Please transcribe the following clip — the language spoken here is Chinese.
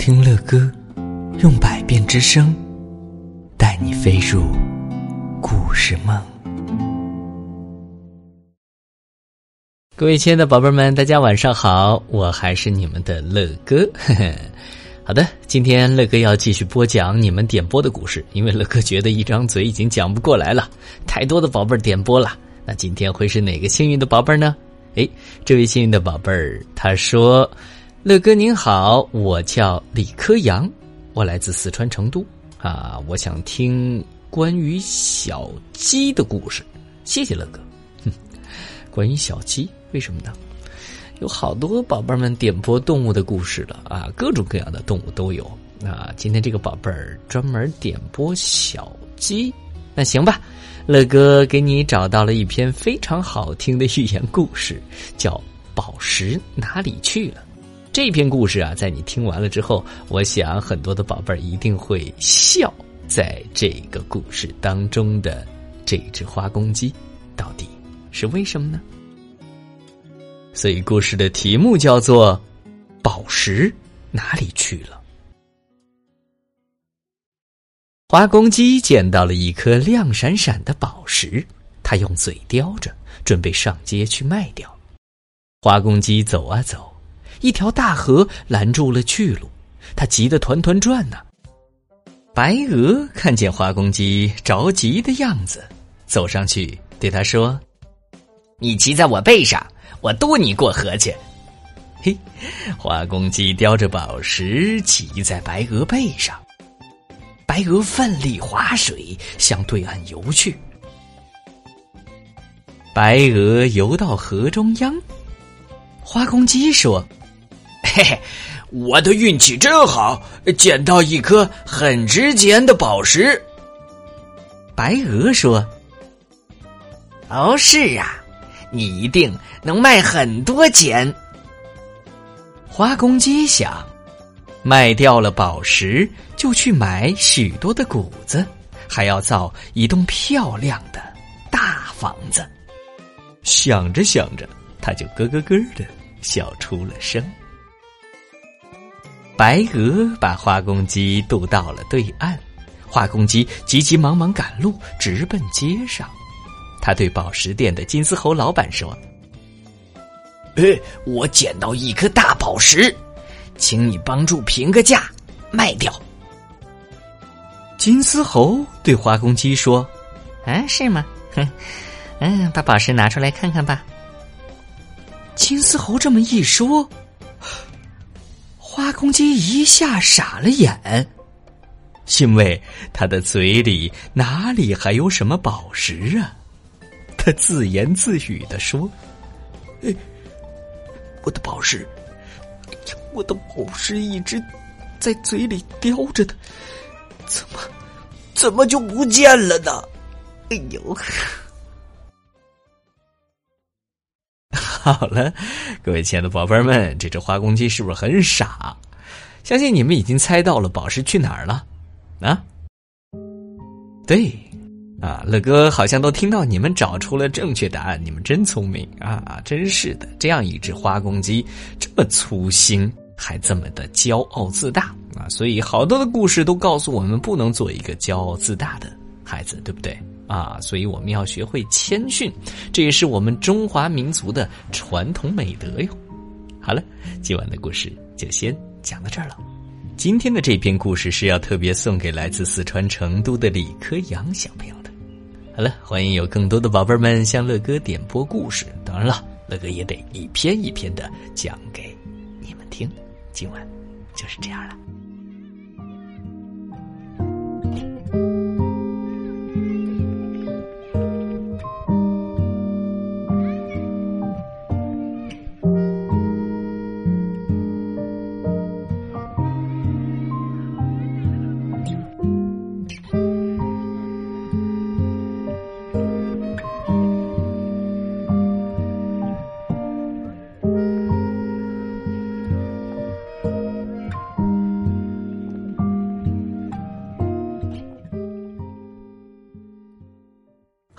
听乐歌，用百变之声，带你飞入故事梦。各位亲爱的宝贝们，大家晚上好，我还是你们的乐哥。好的，今天乐哥要继续播讲你们点播的故事，因为乐哥觉得一张嘴已经讲不过来了，太多的宝贝点播了。那今天会是哪个幸运的宝贝呢？哎，这位幸运的宝贝儿，他说：“乐哥您好，我叫李科阳，我来自四川成都啊，我想听关于小鸡的故事。谢谢乐哥。哼，关于小鸡，为什么呢？有好多宝贝们点播动物的故事了啊，各种各样的动物都有。那今天这个宝贝儿专门点播小鸡，那行吧。”乐哥给你找到了一篇非常好听的寓言故事，叫《宝石哪里去了》。这篇故事啊，在你听完了之后，我想很多的宝贝儿一定会笑。在这个故事当中的这只花公鸡，到底是为什么呢？所以故事的题目叫做《宝石哪里去了》。花公鸡捡到了一颗亮闪闪的宝石，它用嘴叼着，准备上街去卖掉。花公鸡走啊走，一条大河拦住了去路，它急得团团转呢。白鹅看见花公鸡着急的样子，走上去对他说：“你骑在我背上，我渡你过河去。”嘿，花公鸡叼着宝石骑在白鹅背上。白鹅奋力划水向对岸游去。白鹅游到河中央，花公鸡说：“嘿嘿，我的运气真好，捡到一颗很值钱的宝石。”白鹅说：“哦，是啊，你一定能卖很多钱。”花公鸡想。卖掉了宝石，就去买许多的谷子，还要造一栋漂亮的大房子。想着想着，他就咯咯咯的笑出了声。白鹅把花公鸡渡到了对岸，花公鸡急急忙忙赶路，直奔街上。他对宝石店的金丝猴老板说：“哎，我捡到一颗大宝石。”请你帮助评个价，卖掉。金丝猴对花公鸡说：“啊，是吗？哼，嗯，把宝石拿出来看看吧。”金丝猴这么一说，花公鸡一下傻了眼，因为他的嘴里哪里还有什么宝石啊？他自言自语的说：“哎，我的宝石。”我的宝石一直在嘴里叼着的，怎么怎么就不见了呢？哎呦！好了，各位亲爱的宝贝们，这只花公鸡是不是很傻？相信你们已经猜到了宝石去哪儿了啊？对，啊，乐哥好像都听到你们找出了正确答案，你们真聪明啊！真是的，这样一只花公鸡这么粗心。还这么的骄傲自大啊！所以好多的故事都告诉我们，不能做一个骄傲自大的孩子，对不对啊？所以我们要学会谦逊，这也是我们中华民族的传统美德哟。好了，今晚的故事就先讲到这儿了。今天的这篇故事是要特别送给来自四川成都的李科阳小朋友的。好了，欢迎有更多的宝贝们向乐哥点播故事，当然了，乐哥也得一篇一篇的讲给你们听。今晚就是这样了。